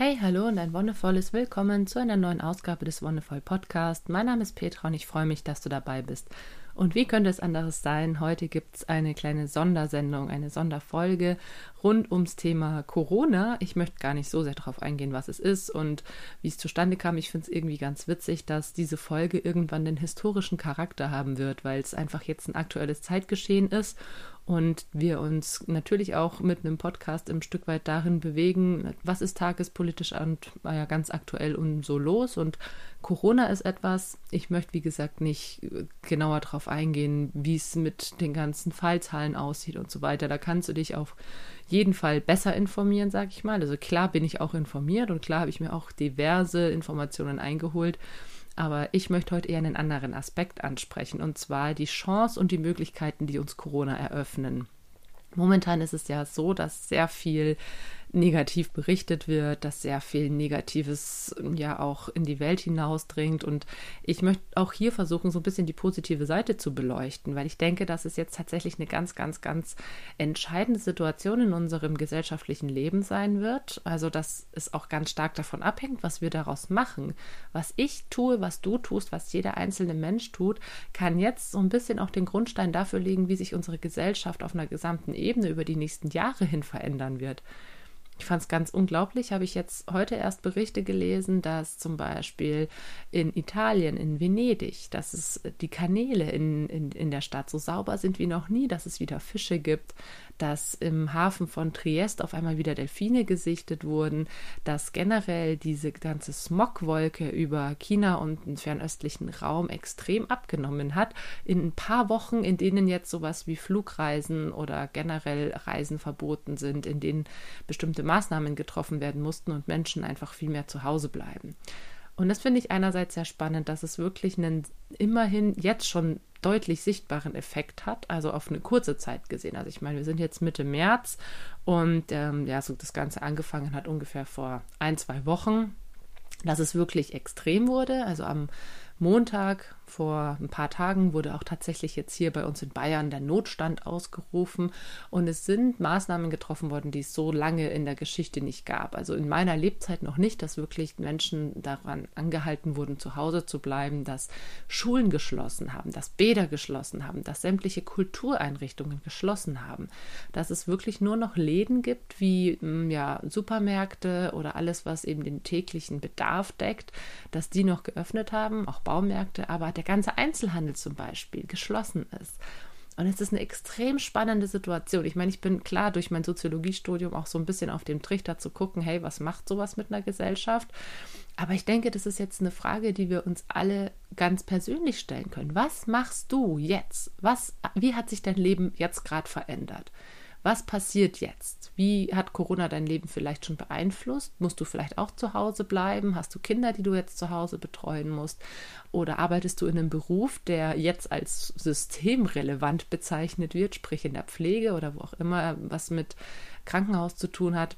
Hey, hallo und ein wundervolles Willkommen zu einer neuen Ausgabe des Wonderful Podcast. Mein Name ist Petra und ich freue mich, dass du dabei bist. Und wie könnte es anderes sein? Heute gibt es eine kleine Sondersendung, eine Sonderfolge rund ums Thema Corona. Ich möchte gar nicht so sehr darauf eingehen, was es ist und wie es zustande kam. Ich finde es irgendwie ganz witzig, dass diese Folge irgendwann den historischen Charakter haben wird, weil es einfach jetzt ein aktuelles Zeitgeschehen ist und wir uns natürlich auch mit einem Podcast im Stück weit darin bewegen, was ist tagespolitisch und ja, ganz aktuell und so los. Und Corona ist etwas, ich möchte wie gesagt nicht genauer darauf eingehen, wie es mit den ganzen Fallzahlen aussieht und so weiter. Da kannst du dich auf jeden Fall besser informieren, sage ich mal. Also klar bin ich auch informiert und klar habe ich mir auch diverse Informationen eingeholt. Aber ich möchte heute eher einen anderen Aspekt ansprechen, und zwar die Chance und die Möglichkeiten, die uns Corona eröffnen. Momentan ist es ja so, dass sehr viel negativ berichtet wird, dass sehr viel Negatives ja auch in die Welt hinausdringt. Und ich möchte auch hier versuchen, so ein bisschen die positive Seite zu beleuchten, weil ich denke, dass es jetzt tatsächlich eine ganz, ganz, ganz entscheidende Situation in unserem gesellschaftlichen Leben sein wird. Also, dass es auch ganz stark davon abhängt, was wir daraus machen. Was ich tue, was du tust, was jeder einzelne Mensch tut, kann jetzt so ein bisschen auch den Grundstein dafür legen, wie sich unsere Gesellschaft auf einer gesamten Ebene über die nächsten Jahre hin verändern wird. Ich fand es ganz unglaublich, habe ich jetzt heute erst Berichte gelesen, dass zum Beispiel in Italien, in Venedig, dass es die Kanäle in, in, in der Stadt so sauber sind wie noch nie, dass es wieder Fische gibt, dass im Hafen von Triest auf einmal wieder Delfine gesichtet wurden, dass generell diese ganze Smogwolke über China und den fernöstlichen Raum extrem abgenommen hat. In ein paar Wochen, in denen jetzt sowas wie Flugreisen oder generell Reisen verboten sind, in denen bestimmte Maßnahmen getroffen werden mussten und Menschen einfach viel mehr zu Hause bleiben. Und das finde ich einerseits sehr spannend, dass es wirklich einen immerhin jetzt schon deutlich sichtbaren Effekt hat, also auf eine kurze Zeit gesehen. Also ich meine, wir sind jetzt Mitte März und ähm, ja, so das Ganze angefangen hat ungefähr vor ein, zwei Wochen, dass es wirklich extrem wurde. Also am Montag vor ein paar Tagen wurde auch tatsächlich jetzt hier bei uns in Bayern der Notstand ausgerufen. Und es sind Maßnahmen getroffen worden, die es so lange in der Geschichte nicht gab. Also in meiner Lebzeit noch nicht, dass wirklich Menschen daran angehalten wurden, zu Hause zu bleiben, dass Schulen geschlossen haben, dass Bäder geschlossen haben, dass sämtliche Kultureinrichtungen geschlossen haben, dass es wirklich nur noch Läden gibt wie hm, ja, Supermärkte oder alles, was eben den täglichen Bedarf deckt, dass die noch geöffnet haben, auch Baumärkte, aber der ganze Einzelhandel zum Beispiel geschlossen ist. Und es ist eine extrem spannende Situation. Ich meine, ich bin klar durch mein Soziologiestudium auch so ein bisschen auf dem Trichter zu gucken, hey, was macht sowas mit einer Gesellschaft? Aber ich denke, das ist jetzt eine Frage, die wir uns alle ganz persönlich stellen können. Was machst du jetzt? Was, wie hat sich dein Leben jetzt gerade verändert? Was passiert jetzt? Wie hat Corona dein Leben vielleicht schon beeinflusst? Musst du vielleicht auch zu Hause bleiben? Hast du Kinder, die du jetzt zu Hause betreuen musst? Oder arbeitest du in einem Beruf, der jetzt als systemrelevant bezeichnet wird, sprich in der Pflege oder wo auch immer was mit Krankenhaus zu tun hat,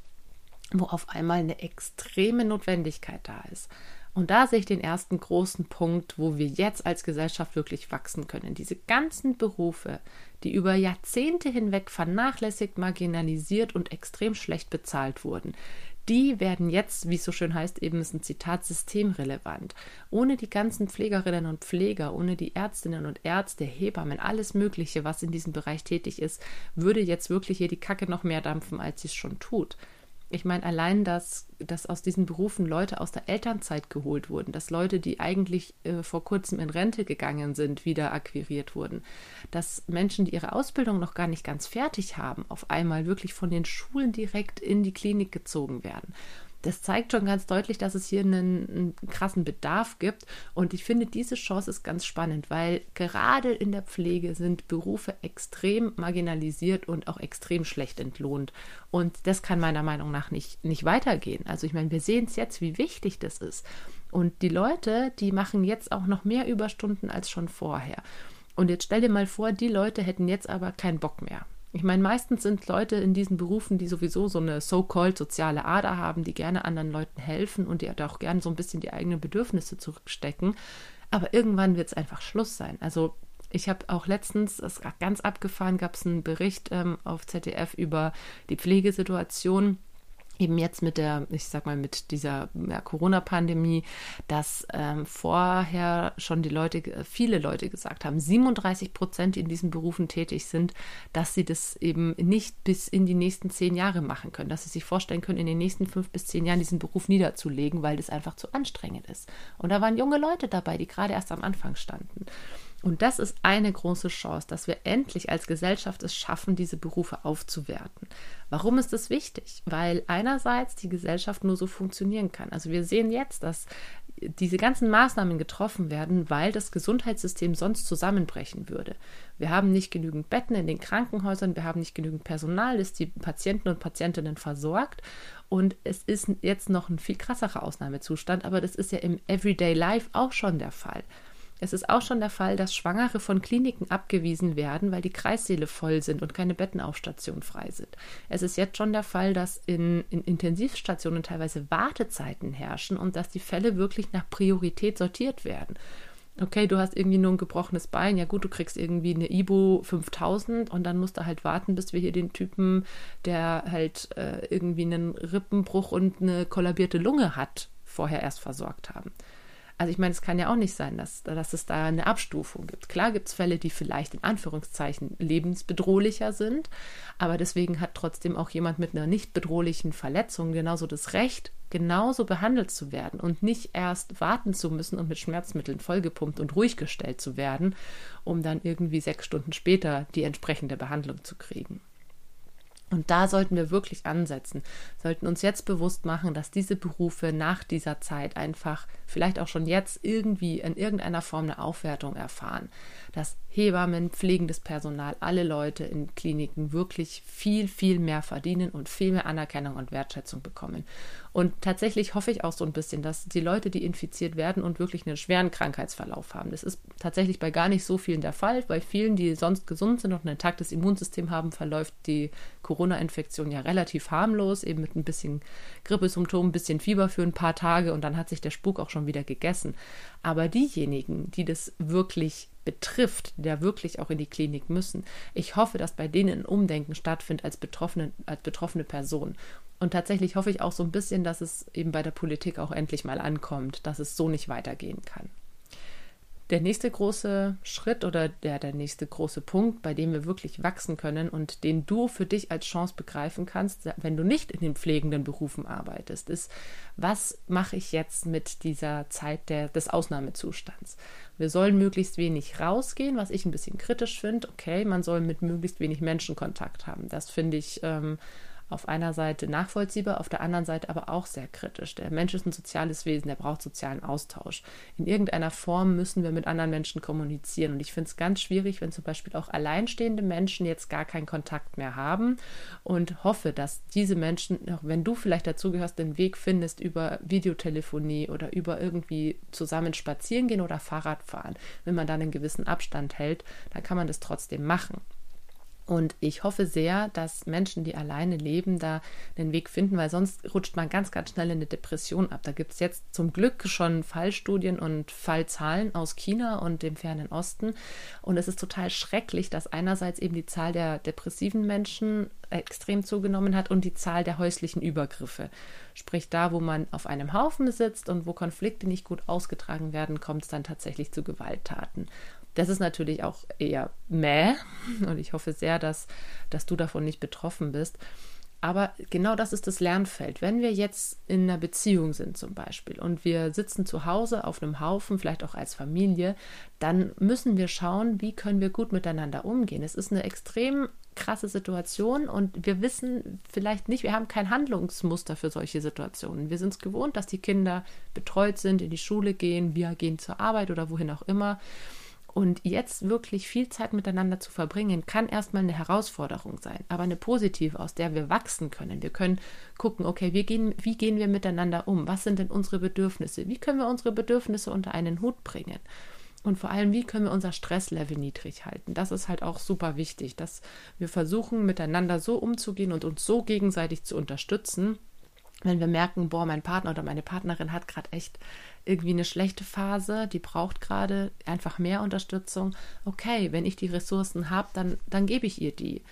wo auf einmal eine extreme Notwendigkeit da ist? Und da sehe ich den ersten großen Punkt, wo wir jetzt als Gesellschaft wirklich wachsen können. Diese ganzen Berufe, die über Jahrzehnte hinweg vernachlässigt, marginalisiert und extrem schlecht bezahlt wurden, die werden jetzt, wie es so schön heißt, eben ist ein Zitat, systemrelevant. Ohne die ganzen Pflegerinnen und Pfleger, ohne die Ärztinnen und Ärzte, Hebammen, alles Mögliche, was in diesem Bereich tätig ist, würde jetzt wirklich hier die Kacke noch mehr dampfen, als sie es schon tut. Ich meine, allein, dass, dass aus diesen Berufen Leute aus der Elternzeit geholt wurden, dass Leute, die eigentlich äh, vor kurzem in Rente gegangen sind, wieder akquiriert wurden, dass Menschen, die ihre Ausbildung noch gar nicht ganz fertig haben, auf einmal wirklich von den Schulen direkt in die Klinik gezogen werden das zeigt schon ganz deutlich, dass es hier einen, einen, krassen Bedarf gibt. Und ich finde, diese Chance ist ganz spannend, weil gerade in der Pflege sind Berufe extrem marginalisiert und auch extrem schlecht entlohnt. Und das kann meiner Meinung nach nicht, nicht weitergehen. Also ich meine, wir sehen es jetzt, wie wichtig das ist. Und die Leute, die machen jetzt auch noch mehr Überstunden als schon vorher. Und jetzt stell dir mal vor, die Leute hätten jetzt aber keinen Bock mehr. Ich meine, meistens sind Leute in diesen Berufen, die sowieso so eine so-called soziale Ader haben, die gerne anderen Leuten helfen und die auch gerne so ein bisschen die eigenen Bedürfnisse zurückstecken. Aber irgendwann wird es einfach Schluss sein. Also ich habe auch letztens, das ganz abgefahren, gab es einen Bericht ähm, auf ZDF über die Pflegesituation eben jetzt mit der, ich sag mal, mit dieser ja, Corona-Pandemie, dass ähm, vorher schon die Leute, viele Leute gesagt haben, 37 Prozent, die in diesen Berufen tätig sind, dass sie das eben nicht bis in die nächsten zehn Jahre machen können, dass sie sich vorstellen können, in den nächsten fünf bis zehn Jahren diesen Beruf niederzulegen, weil das einfach zu anstrengend ist. Und da waren junge Leute dabei, die gerade erst am Anfang standen. Und das ist eine große Chance, dass wir endlich als Gesellschaft es schaffen, diese Berufe aufzuwerten. Warum ist das wichtig? Weil einerseits die Gesellschaft nur so funktionieren kann. Also wir sehen jetzt, dass diese ganzen Maßnahmen getroffen werden, weil das Gesundheitssystem sonst zusammenbrechen würde. Wir haben nicht genügend Betten in den Krankenhäusern, wir haben nicht genügend Personal, das die Patienten und Patientinnen versorgt. Und es ist jetzt noch ein viel krasserer Ausnahmezustand, aber das ist ja im Everyday Life auch schon der Fall. Es ist auch schon der Fall, dass Schwangere von Kliniken abgewiesen werden, weil die Kreissäle voll sind und keine Bettenaufstationen frei sind. Es ist jetzt schon der Fall, dass in, in Intensivstationen teilweise Wartezeiten herrschen und dass die Fälle wirklich nach Priorität sortiert werden okay, du hast irgendwie nur ein gebrochenes Bein, ja gut, du kriegst irgendwie eine Ibo 5000 und dann musst du halt warten, bis wir hier den Typen, der halt äh, irgendwie einen Rippenbruch und eine kollabierte Lunge hat, vorher erst versorgt haben. Also ich meine, es kann ja auch nicht sein, dass, dass es da eine Abstufung gibt. Klar gibt es Fälle, die vielleicht in Anführungszeichen lebensbedrohlicher sind, aber deswegen hat trotzdem auch jemand mit einer nicht bedrohlichen Verletzung genauso das Recht, genauso behandelt zu werden und nicht erst warten zu müssen und mit Schmerzmitteln vollgepumpt und ruhig gestellt zu werden, um dann irgendwie sechs Stunden später die entsprechende Behandlung zu kriegen. Und da sollten wir wirklich ansetzen, sollten uns jetzt bewusst machen, dass diese Berufe nach dieser Zeit einfach vielleicht auch schon jetzt irgendwie in irgendeiner Form eine Aufwertung erfahren. Dass Hebammen, pflegendes Personal, alle Leute in Kliniken wirklich viel, viel mehr verdienen und viel mehr Anerkennung und Wertschätzung bekommen. Und tatsächlich hoffe ich auch so ein bisschen, dass die Leute, die infiziert werden und wirklich einen schweren Krankheitsverlauf haben, das ist tatsächlich bei gar nicht so vielen der Fall. Bei vielen, die sonst gesund sind und ein intaktes Immunsystem haben, verläuft die Corona-Infektion ja relativ harmlos, eben mit ein bisschen Grippesymptomen, ein bisschen Fieber für ein paar Tage und dann hat sich der Spuk auch schon wieder gegessen. Aber diejenigen, die das wirklich betrifft, der wirklich auch in die Klinik müssen. Ich hoffe, dass bei denen ein Umdenken stattfindet als betroffene, als betroffene Person. Und tatsächlich hoffe ich auch so ein bisschen, dass es eben bei der Politik auch endlich mal ankommt, dass es so nicht weitergehen kann. Der nächste große Schritt oder der, der nächste große Punkt, bei dem wir wirklich wachsen können und den du für dich als Chance begreifen kannst, wenn du nicht in den pflegenden Berufen arbeitest, ist, was mache ich jetzt mit dieser Zeit der, des Ausnahmezustands? Wir sollen möglichst wenig rausgehen, was ich ein bisschen kritisch finde. Okay, man soll mit möglichst wenig Menschen Kontakt haben. Das finde ich ähm, auf einer Seite nachvollziehbar, auf der anderen Seite aber auch sehr kritisch. Der Mensch ist ein soziales Wesen, der braucht sozialen Austausch. In irgendeiner Form müssen wir mit anderen Menschen kommunizieren. Und ich finde es ganz schwierig, wenn zum Beispiel auch alleinstehende Menschen jetzt gar keinen Kontakt mehr haben und hoffe, dass diese Menschen, wenn du vielleicht dazugehörst, den Weg findest über Videotelefonie oder über irgendwie zusammen spazieren gehen oder Fahrrad fahren. Wenn man dann einen gewissen Abstand hält, dann kann man das trotzdem machen. Und ich hoffe sehr, dass Menschen, die alleine leben, da den Weg finden, weil sonst rutscht man ganz, ganz schnell in eine Depression ab. Da gibt es jetzt zum Glück schon Fallstudien und Fallzahlen aus China und dem fernen Osten. Und es ist total schrecklich, dass einerseits eben die Zahl der depressiven Menschen extrem zugenommen hat und die Zahl der häuslichen Übergriffe. Sprich, da, wo man auf einem Haufen sitzt und wo Konflikte nicht gut ausgetragen werden, kommt es dann tatsächlich zu Gewalttaten. Das ist natürlich auch eher mäh und ich hoffe sehr, dass, dass du davon nicht betroffen bist. Aber genau das ist das Lernfeld. Wenn wir jetzt in einer Beziehung sind zum Beispiel und wir sitzen zu Hause auf einem Haufen, vielleicht auch als Familie, dann müssen wir schauen, wie können wir gut miteinander umgehen. Es ist eine extrem krasse Situation und wir wissen vielleicht nicht, wir haben kein Handlungsmuster für solche Situationen. Wir sind es gewohnt, dass die Kinder betreut sind, in die Schule gehen, wir gehen zur Arbeit oder wohin auch immer. Und jetzt wirklich viel Zeit miteinander zu verbringen, kann erstmal eine Herausforderung sein, aber eine positive, aus der wir wachsen können. Wir können gucken, okay, wie gehen, wie gehen wir miteinander um? Was sind denn unsere Bedürfnisse? Wie können wir unsere Bedürfnisse unter einen Hut bringen? Und vor allem, wie können wir unser Stresslevel niedrig halten? Das ist halt auch super wichtig, dass wir versuchen, miteinander so umzugehen und uns so gegenseitig zu unterstützen, wenn wir merken, boah, mein Partner oder meine Partnerin hat gerade echt irgendwie eine schlechte Phase, die braucht gerade einfach mehr Unterstützung. Okay, wenn ich die Ressourcen habe, dann, dann gebe ich ihr die.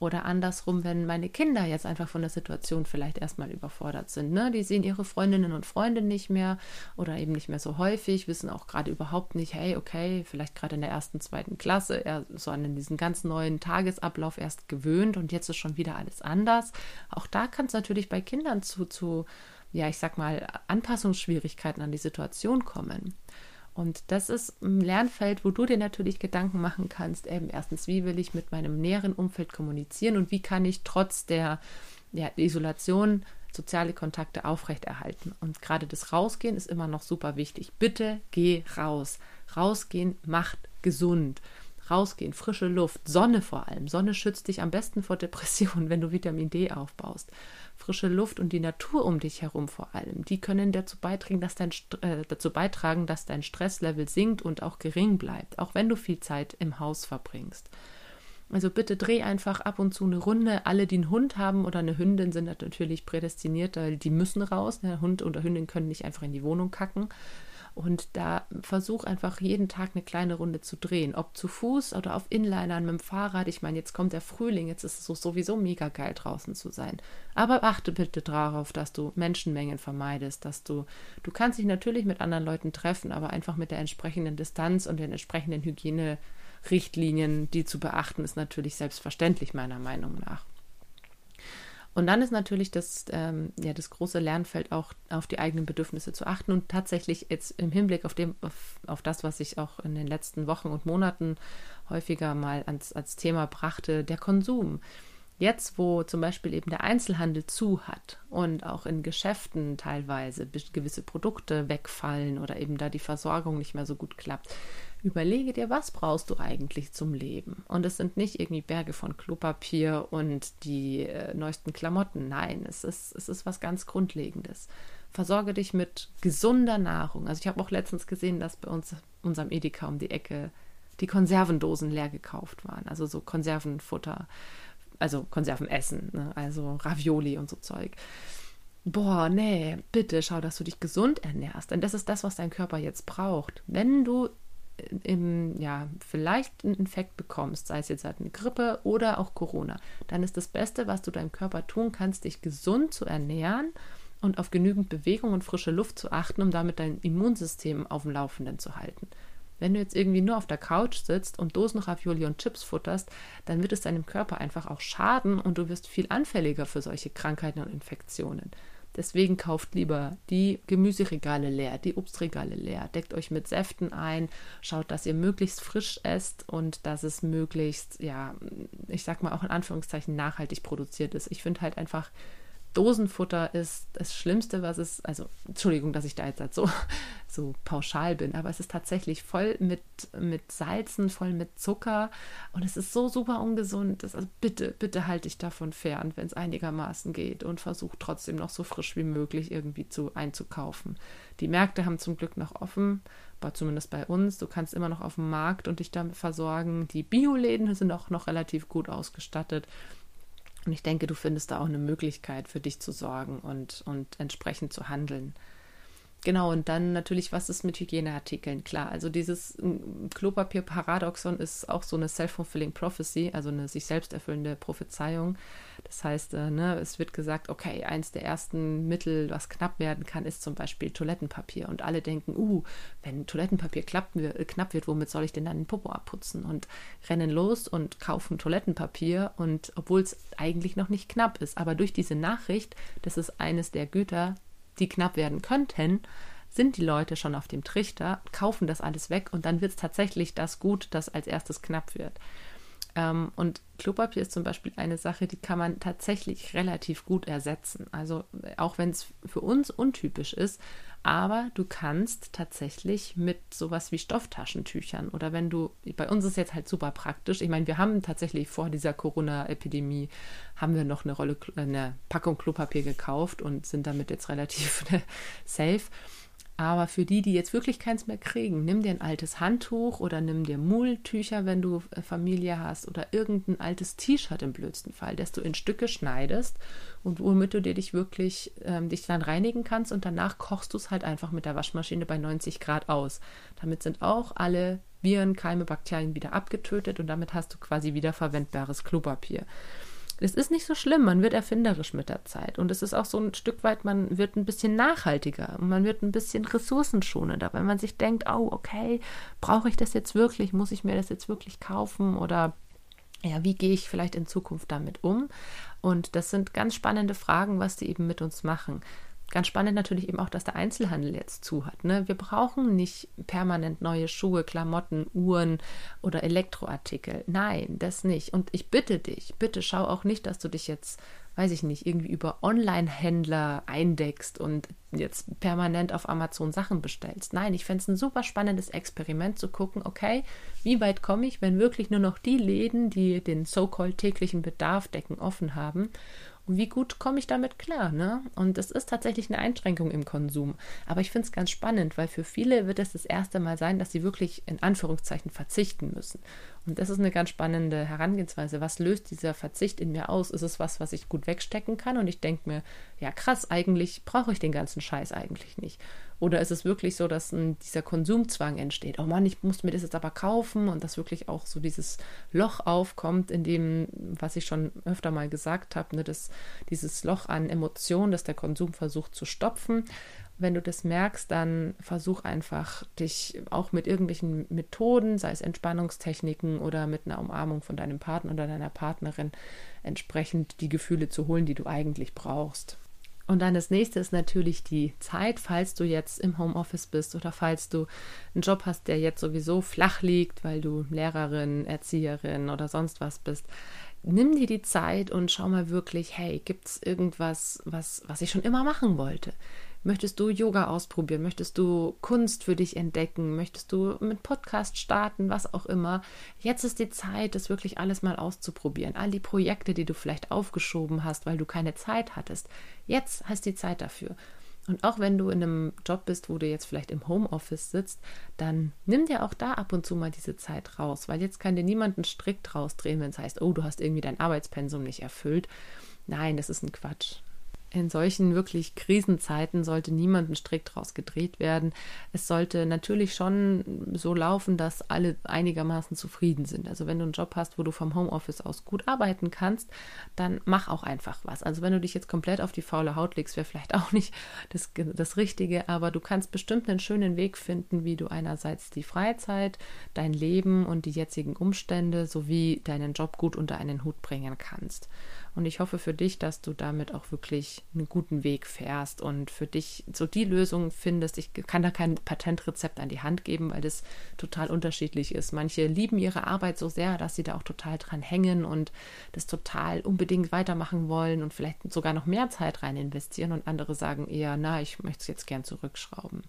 Oder andersrum, wenn meine Kinder jetzt einfach von der Situation vielleicht erstmal überfordert sind. Ne? Die sehen ihre Freundinnen und Freunde nicht mehr oder eben nicht mehr so häufig, wissen auch gerade überhaupt nicht, hey, okay, vielleicht gerade in der ersten, zweiten Klasse, er so an diesen ganz neuen Tagesablauf erst gewöhnt und jetzt ist schon wieder alles anders. Auch da kann es natürlich bei Kindern zu, zu, ja, ich sag mal, Anpassungsschwierigkeiten an die Situation kommen. Und das ist ein Lernfeld, wo du dir natürlich Gedanken machen kannst, eben erstens, wie will ich mit meinem näheren Umfeld kommunizieren und wie kann ich trotz der ja, Isolation soziale Kontakte aufrechterhalten. Und gerade das Rausgehen ist immer noch super wichtig. Bitte geh raus. Rausgehen macht gesund. Rausgehen, frische Luft, Sonne vor allem. Sonne schützt dich am besten vor Depressionen, wenn du Vitamin D aufbaust frische Luft und die Natur um dich herum vor allem, die können dazu beitragen, dass dein, äh, dazu beitragen, dass dein Stresslevel sinkt und auch gering bleibt, auch wenn du viel Zeit im Haus verbringst. Also bitte dreh einfach ab und zu eine Runde. Alle, die einen Hund haben oder eine Hündin, sind natürlich prädestiniert, weil die müssen raus. Der Hund oder Hündin können nicht einfach in die Wohnung kacken. Und da versuch einfach jeden Tag eine kleine Runde zu drehen, ob zu Fuß oder auf Inlinern mit dem Fahrrad. Ich meine, jetzt kommt der Frühling, jetzt ist es sowieso mega geil draußen zu sein. Aber achte bitte darauf, dass du Menschenmengen vermeidest, dass du, du kannst dich natürlich mit anderen Leuten treffen, aber einfach mit der entsprechenden Distanz und den entsprechenden Hygienerichtlinien, die zu beachten, ist natürlich selbstverständlich meiner Meinung nach. Und dann ist natürlich das, ähm, ja, das große Lernfeld auch auf die eigenen Bedürfnisse zu achten und tatsächlich jetzt im Hinblick auf, dem, auf, auf das, was ich auch in den letzten Wochen und Monaten häufiger mal als, als Thema brachte, der Konsum. Jetzt, wo zum Beispiel eben der Einzelhandel zu hat und auch in Geschäften teilweise gewisse Produkte wegfallen oder eben da die Versorgung nicht mehr so gut klappt, überlege dir, was brauchst du eigentlich zum Leben? Und es sind nicht irgendwie Berge von Klopapier und die äh, neuesten Klamotten. Nein, es ist, es ist was ganz Grundlegendes. Versorge dich mit gesunder Nahrung. Also ich habe auch letztens gesehen, dass bei uns unserem Edeka um die Ecke die Konservendosen leer gekauft waren. Also so Konservenfutter, also Konservenessen, ne? also Ravioli und so Zeug boah, nee, bitte schau, dass du dich gesund ernährst. Denn das ist das, was dein Körper jetzt braucht. Wenn du im, ja, vielleicht einen Infekt bekommst, sei es jetzt halt eine Grippe oder auch Corona, dann ist das Beste, was du deinem Körper tun kannst, dich gesund zu ernähren und auf genügend Bewegung und frische Luft zu achten, um damit dein Immunsystem auf dem Laufenden zu halten. Wenn du jetzt irgendwie nur auf der Couch sitzt und Dosen Ravioli und Chips futterst, dann wird es deinem Körper einfach auch schaden und du wirst viel anfälliger für solche Krankheiten und Infektionen. Deswegen kauft lieber die Gemüseregale leer, die Obstregale leer, deckt euch mit Säften ein, schaut, dass ihr möglichst frisch esst und dass es möglichst, ja, ich sag mal auch in Anführungszeichen nachhaltig produziert ist. Ich finde halt einfach, Dosenfutter ist das Schlimmste, was es, also Entschuldigung, dass ich da jetzt halt so, so pauschal bin, aber es ist tatsächlich voll mit, mit Salzen, voll mit Zucker und es ist so super ungesund. Das, also bitte, bitte halte ich davon fern, wenn es einigermaßen geht und versuche trotzdem noch so frisch wie möglich irgendwie zu einzukaufen. Die Märkte haben zum Glück noch offen, aber zumindest bei uns. Du kannst immer noch auf dem Markt und dich damit versorgen. Die Bioläden sind auch noch relativ gut ausgestattet. Und ich denke, du findest da auch eine Möglichkeit für dich zu sorgen und, und entsprechend zu handeln. Genau, und dann natürlich, was ist mit Hygieneartikeln? Klar, also dieses Klopapier-Paradoxon ist auch so eine self-fulfilling prophecy, also eine sich selbst erfüllende Prophezeiung. Das heißt, äh, ne, es wird gesagt, okay, eins der ersten Mittel, was knapp werden kann, ist zum Beispiel Toilettenpapier. Und alle denken, uh, wenn Toilettenpapier knapp, knapp wird, womit soll ich denn dann den Popo abputzen? Und rennen los und kaufen Toilettenpapier. Und obwohl es eigentlich noch nicht knapp ist, aber durch diese Nachricht, das ist eines der Güter, die knapp werden könnten, sind die Leute schon auf dem Trichter, kaufen das alles weg und dann wird es tatsächlich das gut, das als erstes knapp wird. Ähm, und Klopapier ist zum Beispiel eine Sache, die kann man tatsächlich relativ gut ersetzen. Also auch wenn es für uns untypisch ist, aber du kannst tatsächlich mit sowas wie Stofftaschentüchern oder wenn du, bei uns ist jetzt halt super praktisch. Ich meine, wir haben tatsächlich vor dieser Corona-Epidemie haben wir noch eine Rolle, eine Packung Klopapier gekauft und sind damit jetzt relativ safe. Aber für die, die jetzt wirklich keins mehr kriegen, nimm dir ein altes Handtuch oder nimm dir Mulltücher, wenn du äh, Familie hast, oder irgendein altes T-Shirt im blödsten Fall, das du in Stücke schneidest und womit du dir dich wirklich ähm, dich dann reinigen kannst und danach kochst du es halt einfach mit der Waschmaschine bei 90 Grad aus. Damit sind auch alle Viren, Keime, Bakterien wieder abgetötet und damit hast du quasi wiederverwendbares Klopapier. Es ist nicht so schlimm, man wird erfinderisch mit der Zeit. Und es ist auch so ein Stück weit, man wird ein bisschen nachhaltiger und man wird ein bisschen ressourcenschonender, weil man sich denkt, oh, okay, brauche ich das jetzt wirklich? Muss ich mir das jetzt wirklich kaufen? Oder ja, wie gehe ich vielleicht in Zukunft damit um? Und das sind ganz spannende Fragen, was die eben mit uns machen. Ganz spannend natürlich eben auch, dass der Einzelhandel jetzt zu hat. Ne? Wir brauchen nicht permanent neue Schuhe, Klamotten, Uhren oder Elektroartikel. Nein, das nicht. Und ich bitte dich, bitte schau auch nicht, dass du dich jetzt, weiß ich nicht, irgendwie über Online-Händler eindeckst und jetzt permanent auf Amazon Sachen bestellst. Nein, ich fände es ein super spannendes Experiment zu gucken, okay, wie weit komme ich, wenn wirklich nur noch die Läden, die den so-called täglichen Bedarf decken, offen haben wie gut komme ich damit klar, ne? Und das ist tatsächlich eine Einschränkung im Konsum. Aber ich finde es ganz spannend, weil für viele wird es das erste Mal sein, dass sie wirklich in Anführungszeichen verzichten müssen. Und das ist eine ganz spannende Herangehensweise. Was löst dieser Verzicht in mir aus? Ist es was, was ich gut wegstecken kann? Und ich denke mir, ja krass, eigentlich brauche ich den ganzen Scheiß eigentlich nicht. Oder ist es wirklich so, dass ein, dieser Konsumzwang entsteht? Oh Mann, ich muss mir das jetzt aber kaufen und dass wirklich auch so dieses Loch aufkommt, in dem, was ich schon öfter mal gesagt habe, ne, dieses Loch an Emotionen, das der Konsum versucht zu stopfen. Wenn du das merkst, dann versuch einfach, dich auch mit irgendwelchen Methoden, sei es Entspannungstechniken oder mit einer Umarmung von deinem Partner oder deiner Partnerin, entsprechend die Gefühle zu holen, die du eigentlich brauchst. Und dann das nächste ist natürlich die Zeit, falls du jetzt im Homeoffice bist oder falls du einen Job hast, der jetzt sowieso flach liegt, weil du Lehrerin, Erzieherin oder sonst was bist. Nimm dir die Zeit und schau mal wirklich, hey, gibt es irgendwas, was, was ich schon immer machen wollte? Möchtest du Yoga ausprobieren? Möchtest du Kunst für dich entdecken? Möchtest du mit Podcast starten? Was auch immer. Jetzt ist die Zeit, das wirklich alles mal auszuprobieren. All die Projekte, die du vielleicht aufgeschoben hast, weil du keine Zeit hattest. Jetzt hast du die Zeit dafür. Und auch wenn du in einem Job bist, wo du jetzt vielleicht im Homeoffice sitzt, dann nimm dir auch da ab und zu mal diese Zeit raus, weil jetzt kann dir niemand einen Strick draus drehen, wenn es heißt, oh, du hast irgendwie dein Arbeitspensum nicht erfüllt. Nein, das ist ein Quatsch in solchen wirklich Krisenzeiten sollte niemand einen Strick draus gedreht werden. Es sollte natürlich schon so laufen, dass alle einigermaßen zufrieden sind. Also wenn du einen Job hast, wo du vom Homeoffice aus gut arbeiten kannst, dann mach auch einfach was. Also wenn du dich jetzt komplett auf die faule Haut legst, wäre vielleicht auch nicht das, das Richtige, aber du kannst bestimmt einen schönen Weg finden, wie du einerseits die Freizeit, dein Leben und die jetzigen Umstände sowie deinen Job gut unter einen Hut bringen kannst. Und ich hoffe für dich, dass du damit auch wirklich einen guten Weg fährst und für dich so die Lösung findest. Ich kann da kein Patentrezept an die Hand geben, weil das total unterschiedlich ist. Manche lieben ihre Arbeit so sehr, dass sie da auch total dran hängen und das total unbedingt weitermachen wollen und vielleicht sogar noch mehr Zeit rein investieren. Und andere sagen eher, na, ich möchte es jetzt gern zurückschrauben.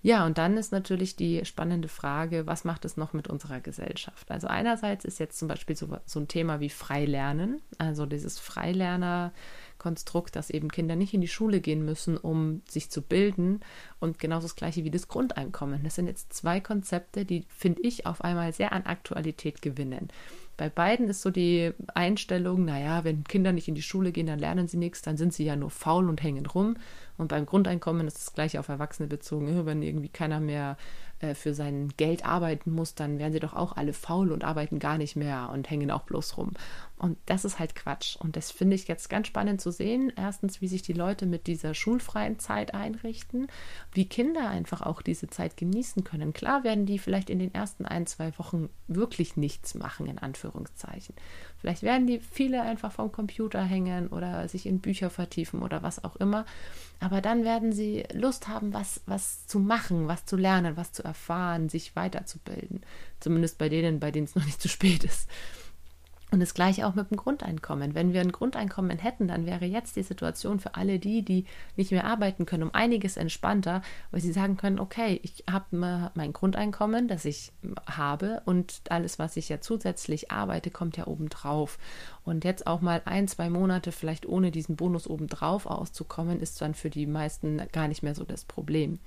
Ja, und dann ist natürlich die spannende Frage, was macht es noch mit unserer Gesellschaft? Also einerseits ist jetzt zum Beispiel so, so ein Thema wie Freilernen, also dieses Freilerner-Konstrukt, dass eben Kinder nicht in die Schule gehen müssen, um sich zu bilden und genauso das gleiche wie das Grundeinkommen. Das sind jetzt zwei Konzepte, die, finde ich, auf einmal sehr an Aktualität gewinnen. Bei beiden ist so die Einstellung, naja, wenn Kinder nicht in die Schule gehen, dann lernen sie nichts, dann sind sie ja nur faul und hängen rum. Und beim Grundeinkommen ist das gleiche auf Erwachsene bezogen. Wenn irgendwie keiner mehr äh, für sein Geld arbeiten muss, dann werden sie doch auch alle faul und arbeiten gar nicht mehr und hängen auch bloß rum. Und das ist halt Quatsch. Und das finde ich jetzt ganz spannend zu sehen. Erstens, wie sich die Leute mit dieser schulfreien Zeit einrichten, wie Kinder einfach auch diese Zeit genießen können. Klar werden die vielleicht in den ersten ein, zwei Wochen wirklich nichts machen, in Anführungszeichen. Vielleicht werden die viele einfach vom Computer hängen oder sich in Bücher vertiefen oder was auch immer. Aber dann werden sie Lust haben, was, was zu machen, was zu lernen, was zu erfahren, sich weiterzubilden. Zumindest bei denen, bei denen es noch nicht zu spät ist. Und das gleiche auch mit dem Grundeinkommen. Wenn wir ein Grundeinkommen hätten, dann wäre jetzt die Situation für alle die, die nicht mehr arbeiten können, um einiges entspannter, weil sie sagen können, okay, ich habe mein Grundeinkommen, das ich habe und alles, was ich ja zusätzlich arbeite, kommt ja obendrauf. Und jetzt auch mal ein, zwei Monate vielleicht ohne diesen Bonus obendrauf auszukommen, ist dann für die meisten gar nicht mehr so das Problem.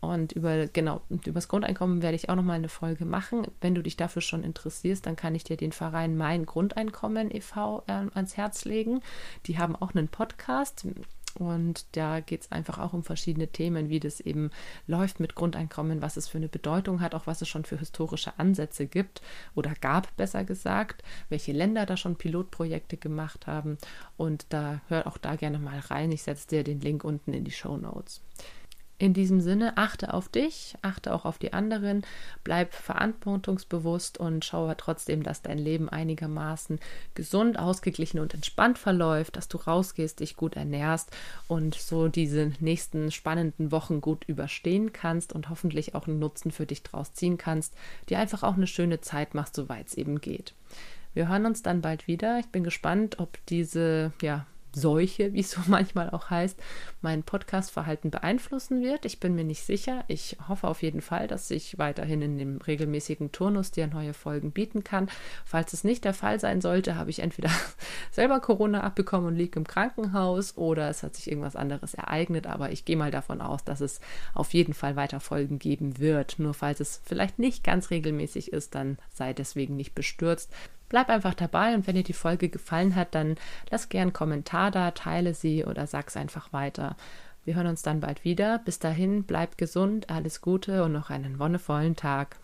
Und über, genau, über das Grundeinkommen werde ich auch nochmal eine Folge machen. Wenn du dich dafür schon interessierst, dann kann ich dir den Verein Mein Grundeinkommen e.V. Äh, ans Herz legen. Die haben auch einen Podcast. Und da geht es einfach auch um verschiedene Themen, wie das eben läuft mit Grundeinkommen, was es für eine Bedeutung hat, auch was es schon für historische Ansätze gibt oder gab, besser gesagt, welche Länder da schon Pilotprojekte gemacht haben. Und da hör auch da gerne mal rein. Ich setze dir den Link unten in die Show Notes. In diesem Sinne, achte auf dich, achte auch auf die anderen, bleib verantwortungsbewusst und schaue trotzdem, dass dein Leben einigermaßen gesund, ausgeglichen und entspannt verläuft, dass du rausgehst, dich gut ernährst und so diese nächsten spannenden Wochen gut überstehen kannst und hoffentlich auch einen Nutzen für dich draus ziehen kannst, dir einfach auch eine schöne Zeit machst, soweit es eben geht. Wir hören uns dann bald wieder. Ich bin gespannt, ob diese ja, Seuche, wie es so manchmal auch heißt, mein Podcast-Verhalten beeinflussen wird. Ich bin mir nicht sicher. Ich hoffe auf jeden Fall, dass ich weiterhin in dem regelmäßigen Turnus dir neue Folgen bieten kann. Falls es nicht der Fall sein sollte, habe ich entweder selber Corona abbekommen und liege im Krankenhaus oder es hat sich irgendwas anderes ereignet. Aber ich gehe mal davon aus, dass es auf jeden Fall weiter Folgen geben wird. Nur falls es vielleicht nicht ganz regelmäßig ist, dann sei deswegen nicht bestürzt. Bleib einfach dabei und wenn dir die Folge gefallen hat, dann lass gern einen Kommentar da, teile sie oder sag's einfach weiter. Wir hören uns dann bald wieder. Bis dahin, bleib gesund, alles Gute und noch einen wonnevollen Tag.